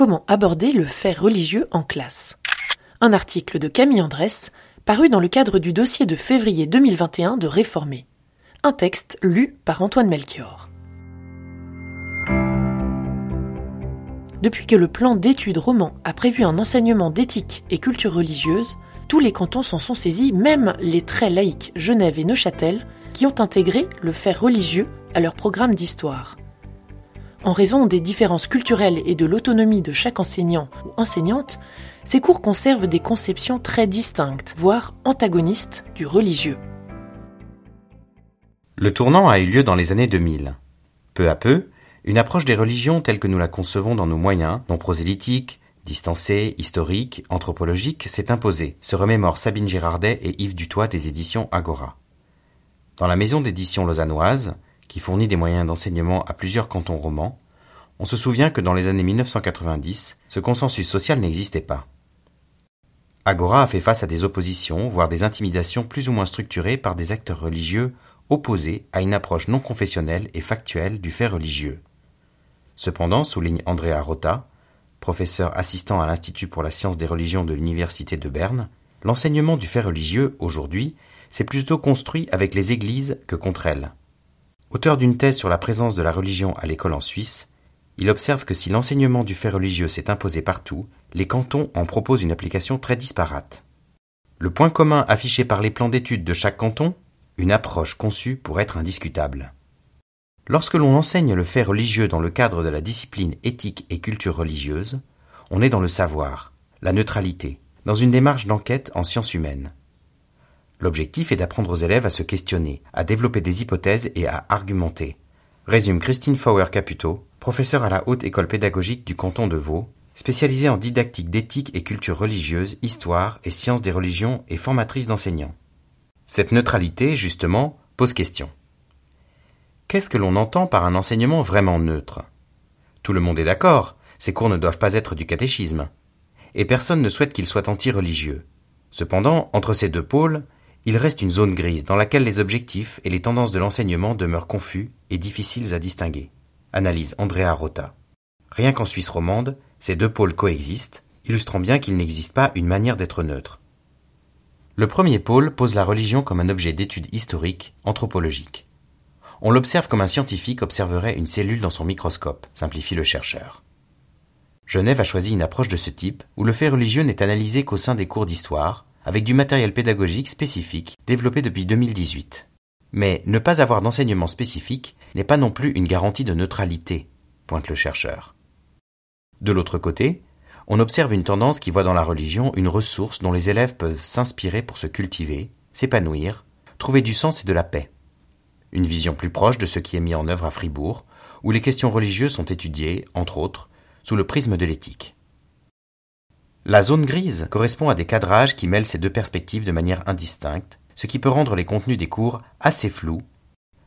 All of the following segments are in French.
Comment aborder le fait religieux en classe Un article de Camille Andrès paru dans le cadre du dossier de février 2021 de Réformer. Un texte lu par Antoine Melchior. Depuis que le plan d'études roman a prévu un enseignement d'éthique et culture religieuse, tous les cantons s'en sont saisis, même les très laïcs Genève et Neuchâtel, qui ont intégré le fait religieux à leur programme d'histoire. En raison des différences culturelles et de l'autonomie de chaque enseignant ou enseignante, ces cours conservent des conceptions très distinctes, voire antagonistes du religieux. Le tournant a eu lieu dans les années 2000. Peu à peu, une approche des religions telle que nous la concevons dans nos moyens, non prosélytiques, distancée, historique, anthropologique, s'est imposée, se remémore Sabine Girardet et Yves Dutoit des éditions Agora. Dans la maison d'édition lausannoise, qui fournit des moyens d'enseignement à plusieurs cantons romans, on se souvient que dans les années 1990, ce consensus social n'existait pas. Agora a fait face à des oppositions, voire des intimidations plus ou moins structurées par des acteurs religieux opposés à une approche non confessionnelle et factuelle du fait religieux. Cependant, souligne Andrea Rota, professeur assistant à l'Institut pour la science des religions de l'Université de Berne, l'enseignement du fait religieux, aujourd'hui, s'est plutôt construit avec les églises que contre elles. Auteur d'une thèse sur la présence de la religion à l'école en Suisse, il observe que si l'enseignement du fait religieux s'est imposé partout, les cantons en proposent une application très disparate. Le point commun affiché par les plans d'études de chaque canton Une approche conçue pour être indiscutable. Lorsque l'on enseigne le fait religieux dans le cadre de la discipline éthique et culture religieuse, on est dans le savoir, la neutralité, dans une démarche d'enquête en sciences humaines. L'objectif est d'apprendre aux élèves à se questionner, à développer des hypothèses et à argumenter. Résume Christine Fauer Caputo, professeure à la Haute École pédagogique du canton de Vaud, spécialisée en didactique d'éthique et culture religieuse, histoire et sciences des religions et formatrice d'enseignants. Cette neutralité, justement, pose question. Qu'est-ce que l'on entend par un enseignement vraiment neutre? Tout le monde est d'accord, ces cours ne doivent pas être du catéchisme. Et personne ne souhaite qu'ils soient anti-religieux. Cependant, entre ces deux pôles, il reste une zone grise dans laquelle les objectifs et les tendances de l'enseignement demeurent confus et difficiles à distinguer. Analyse Andrea Rota. Rien qu'en Suisse romande, ces deux pôles coexistent, illustrant bien qu'il n'existe pas une manière d'être neutre. Le premier pôle pose la religion comme un objet d'étude historique, anthropologique. On l'observe comme un scientifique observerait une cellule dans son microscope, simplifie le chercheur. Genève a choisi une approche de ce type, où le fait religieux n'est analysé qu'au sein des cours d'histoire, avec du matériel pédagogique spécifique développé depuis 2018. Mais ne pas avoir d'enseignement spécifique n'est pas non plus une garantie de neutralité, pointe le chercheur. De l'autre côté, on observe une tendance qui voit dans la religion une ressource dont les élèves peuvent s'inspirer pour se cultiver, s'épanouir, trouver du sens et de la paix. Une vision plus proche de ce qui est mis en œuvre à Fribourg, où les questions religieuses sont étudiées, entre autres, sous le prisme de l'éthique. La zone grise correspond à des cadrages qui mêlent ces deux perspectives de manière indistincte, ce qui peut rendre les contenus des cours assez flous.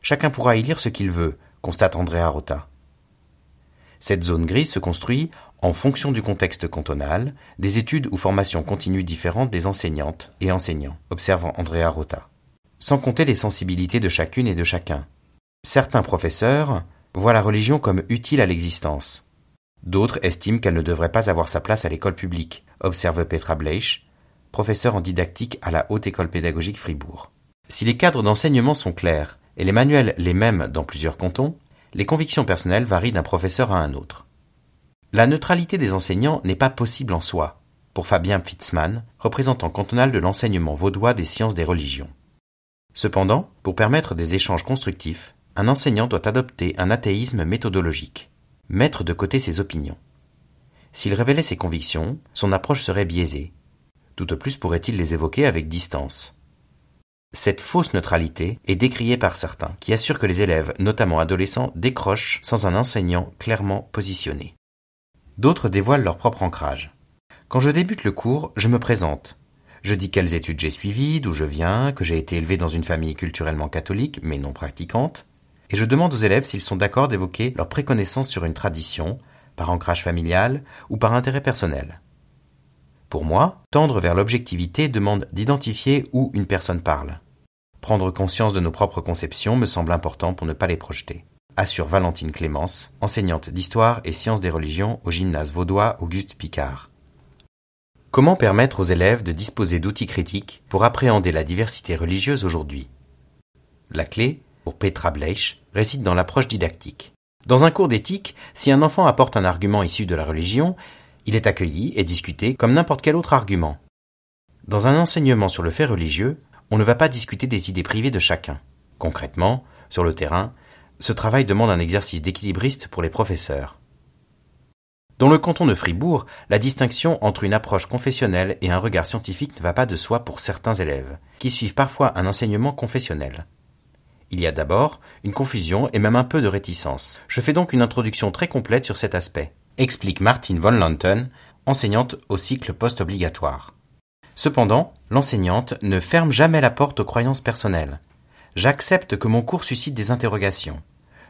Chacun pourra y lire ce qu'il veut, constate Andrea Rota. Cette zone grise se construit en fonction du contexte cantonal, des études ou formations continues différentes des enseignantes et enseignants, observe Andrea Rota. Sans compter les sensibilités de chacune et de chacun. Certains professeurs voient la religion comme utile à l'existence, D'autres estiment qu'elle ne devrait pas avoir sa place à l'école publique, observe Petra Bleich, professeur en didactique à la Haute École pédagogique Fribourg. Si les cadres d'enseignement sont clairs et les manuels les mêmes dans plusieurs cantons, les convictions personnelles varient d'un professeur à un autre. La neutralité des enseignants n'est pas possible en soi, pour Fabien Fitzmann, représentant cantonal de l'enseignement vaudois des sciences des religions. Cependant, pour permettre des échanges constructifs, un enseignant doit adopter un athéisme méthodologique mettre de côté ses opinions. S'il révélait ses convictions, son approche serait biaisée. Tout au plus pourrait-il les évoquer avec distance. Cette fausse neutralité est décriée par certains, qui assurent que les élèves, notamment adolescents, décrochent sans un enseignant clairement positionné. D'autres dévoilent leur propre ancrage. Quand je débute le cours, je me présente. Je dis quelles études j'ai suivies, d'où je viens, que j'ai été élevé dans une famille culturellement catholique mais non pratiquante, et je demande aux élèves s'ils sont d'accord d'évoquer leur préconnaissance sur une tradition, par ancrage familial ou par intérêt personnel. Pour moi, tendre vers l'objectivité demande d'identifier où une personne parle. Prendre conscience de nos propres conceptions me semble important pour ne pas les projeter. assure Valentine Clémence, enseignante d'histoire et sciences des religions au gymnase vaudois Auguste Picard. Comment permettre aux élèves de disposer d'outils critiques pour appréhender la diversité religieuse aujourd'hui? La clé, pour Petra Bleich, réside dans l'approche didactique. Dans un cours d'éthique, si un enfant apporte un argument issu de la religion, il est accueilli et discuté comme n'importe quel autre argument. Dans un enseignement sur le fait religieux, on ne va pas discuter des idées privées de chacun. Concrètement, sur le terrain, ce travail demande un exercice d'équilibriste pour les professeurs. Dans le canton de Fribourg, la distinction entre une approche confessionnelle et un regard scientifique ne va pas de soi pour certains élèves, qui suivent parfois un enseignement confessionnel. Il y a d'abord une confusion et même un peu de réticence. Je fais donc une introduction très complète sur cet aspect, explique Martine von Lanten, enseignante au cycle post-obligatoire. Cependant, l'enseignante ne ferme jamais la porte aux croyances personnelles. J'accepte que mon cours suscite des interrogations.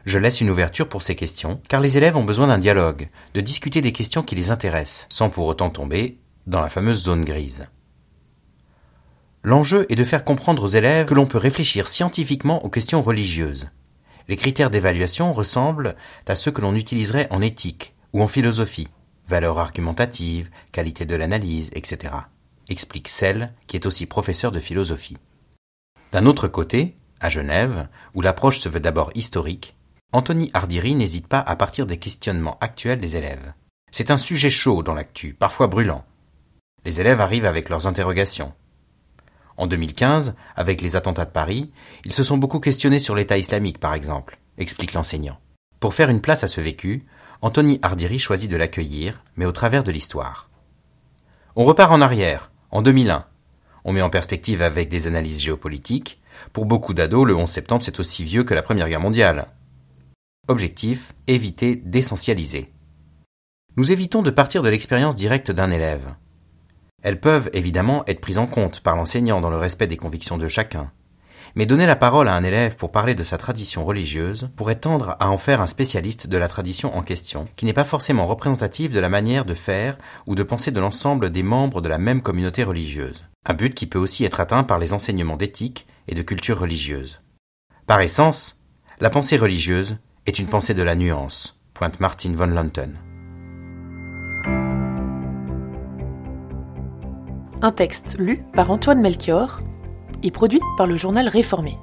Je laisse une ouverture pour ces questions, car les élèves ont besoin d'un dialogue, de discuter des questions qui les intéressent, sans pour autant tomber dans la fameuse zone grise. L'enjeu est de faire comprendre aux élèves que l'on peut réfléchir scientifiquement aux questions religieuses. Les critères d'évaluation ressemblent à ceux que l'on utiliserait en éthique ou en philosophie, valeur argumentative, qualité de l'analyse, etc., explique celle qui est aussi professeur de philosophie. D'un autre côté, à Genève, où l'approche se veut d'abord historique, Anthony Ardiri n'hésite pas à partir des questionnements actuels des élèves. C'est un sujet chaud dans l'actu, parfois brûlant. Les élèves arrivent avec leurs interrogations. En 2015, avec les attentats de Paris, ils se sont beaucoup questionnés sur l'État islamique, par exemple, explique l'enseignant. Pour faire une place à ce vécu, Anthony Ardiri choisit de l'accueillir, mais au travers de l'histoire. On repart en arrière, en 2001. On met en perspective avec des analyses géopolitiques, pour beaucoup d'ados, le 11 septembre, c'est aussi vieux que la Première Guerre mondiale. Objectif, éviter d'essentialiser. Nous évitons de partir de l'expérience directe d'un élève. Elles peuvent évidemment être prises en compte par l'enseignant dans le respect des convictions de chacun. Mais donner la parole à un élève pour parler de sa tradition religieuse pourrait tendre à en faire un spécialiste de la tradition en question, qui n'est pas forcément représentative de la manière de faire ou de penser de l'ensemble des membres de la même communauté religieuse. Un but qui peut aussi être atteint par les enseignements d'éthique et de culture religieuse. Par essence, la pensée religieuse est une pensée de la nuance, pointe Martin von Lanten. Un texte lu par Antoine Melchior et produit par le journal Réformé.